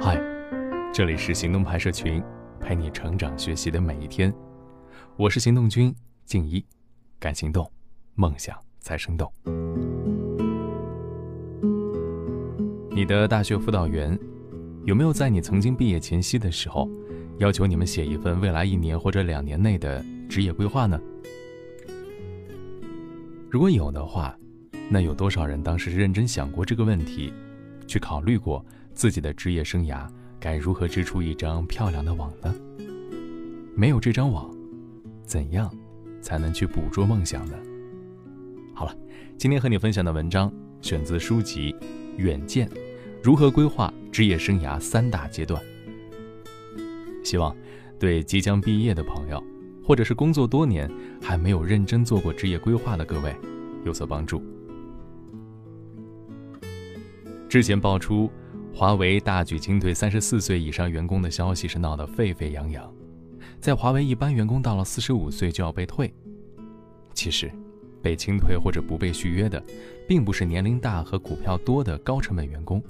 嗨，这里是行动派社群，陪你成长学习的每一天。我是行动君静一，敢行动，梦想才生动。你的大学辅导员有没有在你曾经毕业前夕的时候，要求你们写一份未来一年或者两年内的职业规划呢？如果有的话，那有多少人当时认真想过这个问题，去考虑过自己的职业生涯该如何织出一张漂亮的网呢？没有这张网，怎样才能去捕捉梦想呢？好了，今天和你分享的文章选自书籍《远见：如何规划职业生涯三大阶段》。希望对即将毕业的朋友，或者是工作多年还没有认真做过职业规划的各位，有所帮助。之前爆出华为大举清退三十四岁以上员工的消息是闹得沸沸扬扬，在华为一般员工到了四十五岁就要被退。其实，被清退或者不被续约的，并不是年龄大和股票多的高成本员工，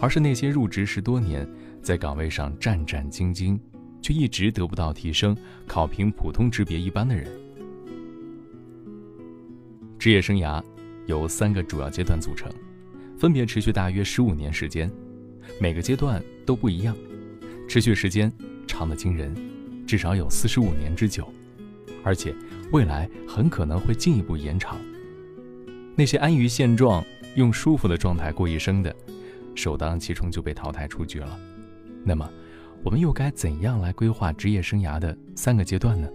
而是那些入职十多年，在岗位上战战兢兢，却一直得不到提升，考评普通级别一般的人。职业生涯由三个主要阶段组成。分别持续大约十五年时间，每个阶段都不一样，持续时间长的惊人，至少有四十五年之久，而且未来很可能会进一步延长。那些安于现状、用舒服的状态过一生的，首当其冲就被淘汰出局了。那么，我们又该怎样来规划职业生涯的三个阶段呢？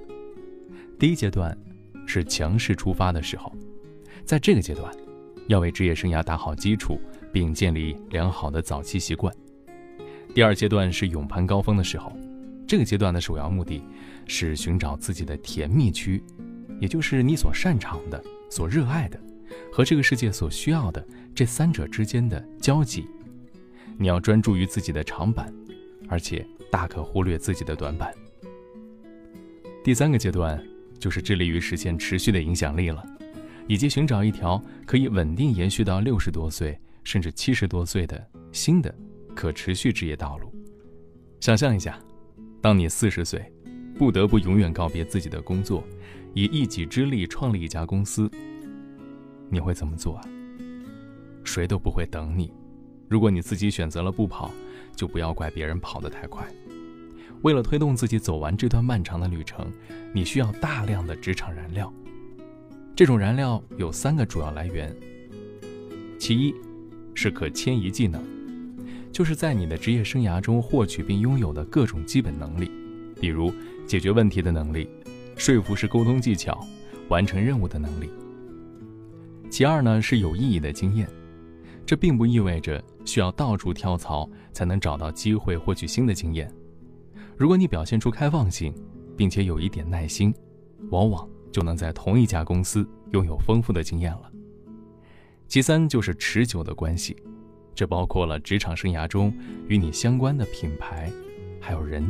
第一阶段是强势出发的时候，在这个阶段。要为职业生涯打好基础，并建立良好的早期习惯。第二阶段是勇攀高峰的时候，这个阶段的首要目的是寻找自己的甜蜜区，也就是你所擅长的、所热爱的和这个世界所需要的这三者之间的交集。你要专注于自己的长板，而且大可忽略自己的短板。第三个阶段就是致力于实现持续的影响力了。以及寻找一条可以稳定延续到六十多岁甚至七十多岁的新的可持续职业道路。想象一下，当你四十岁，不得不永远告别自己的工作，以一己之力创立一家公司，你会怎么做啊？谁都不会等你。如果你自己选择了不跑，就不要怪别人跑得太快。为了推动自己走完这段漫长的旅程，你需要大量的职场燃料。这种燃料有三个主要来源，其一是可迁移技能，就是在你的职业生涯中获取并拥有的各种基本能力，比如解决问题的能力、说服式沟通技巧、完成任务的能力。其二呢是有意义的经验，这并不意味着需要到处跳槽才能找到机会获取新的经验。如果你表现出开放性，并且有一点耐心，往往。就能在同一家公司拥有丰富的经验了。其三就是持久的关系，这包括了职场生涯中与你相关的品牌，还有人。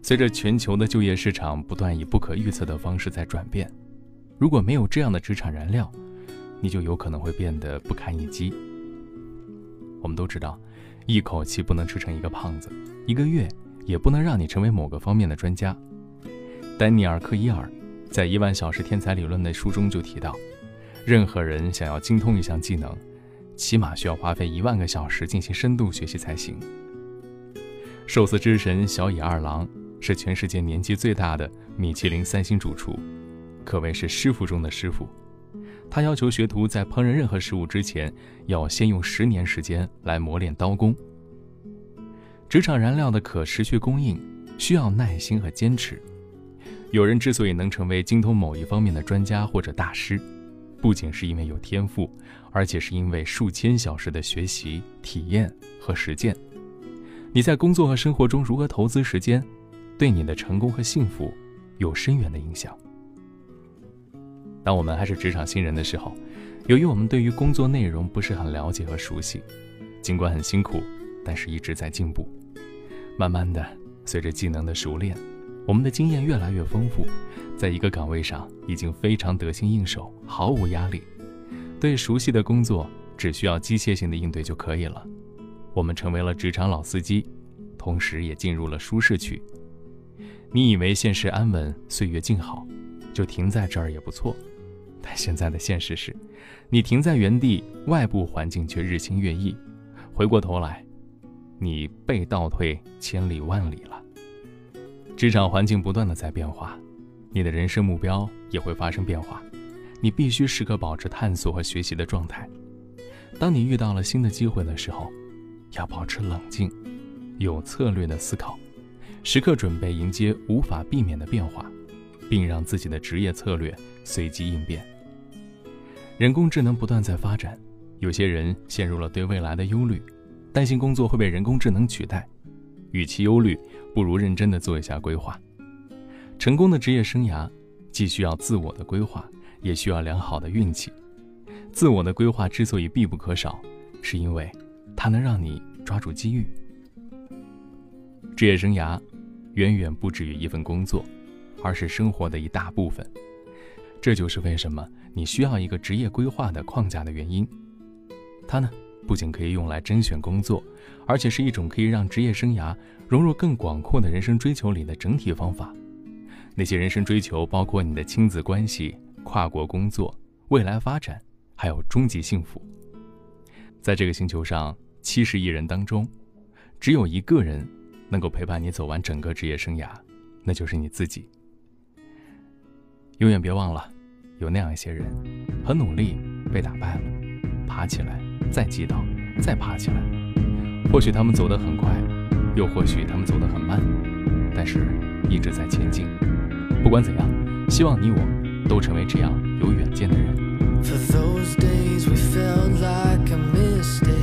随着全球的就业市场不断以不可预测的方式在转变，如果没有这样的职场燃料，你就有可能会变得不堪一击。我们都知道，一口气不能吃成一个胖子，一个月也不能让你成为某个方面的专家。丹尼尔·克伊尔在《一万小时天才理论》的书中就提到，任何人想要精通一项技能，起码需要花费一万个小时进行深度学习才行。寿司之神小野二郎是全世界年纪最大的米其林三星主厨，可谓是师傅中的师傅。他要求学徒在烹饪任何食物之前，要先用十年时间来磨练刀工。职场燃料的可持续供应需要耐心和坚持。有人之所以能成为精通某一方面的专家或者大师，不仅是因为有天赋，而且是因为数千小时的学习、体验和实践。你在工作和生活中如何投资时间，对你的成功和幸福有深远的影响。当我们还是职场新人的时候，由于我们对于工作内容不是很了解和熟悉，尽管很辛苦，但是一直在进步。慢慢的，随着技能的熟练。我们的经验越来越丰富，在一个岗位上已经非常得心应手，毫无压力。对熟悉的工作，只需要机械性的应对就可以了。我们成为了职场老司机，同时也进入了舒适区。你以为现实安稳，岁月静好，就停在这儿也不错。但现在的现实是，你停在原地，外部环境却日新月异。回过头来，你被倒退千里万里了。职场环境不断的在变化，你的人生目标也会发生变化。你必须时刻保持探索和学习的状态。当你遇到了新的机会的时候，要保持冷静，有策略的思考，时刻准备迎接无法避免的变化，并让自己的职业策略随机应变。人工智能不断在发展，有些人陷入了对未来的忧虑，担心工作会被人工智能取代。与其忧虑，不如认真的做一下规划。成功的职业生涯，既需要自我的规划。也需要良好的运气。自我的规划之所以必不可少，是因为它能让你抓住机遇。职业生涯远远不止于一份工作，而是生活的一大部分。这就是为什么你需要一个职业规划的框架的原因。它呢，不仅可以用来甄选工作，而且是一种可以让职业生涯融入更广阔的人生追求里的整体方法。那些人生追求包括你的亲子关系。跨国工作、未来发展，还有终极幸福。在这个星球上，七十亿人当中，只有一个人能够陪伴你走完整个职业生涯，那就是你自己。永远别忘了，有那样一些人，很努力，被打败了，爬起来，再击倒，再爬起来。或许他们走得很快，又或许他们走得很慢，但是一直在前进。不管怎样，希望你我。都成为这样有远见的人。I've made it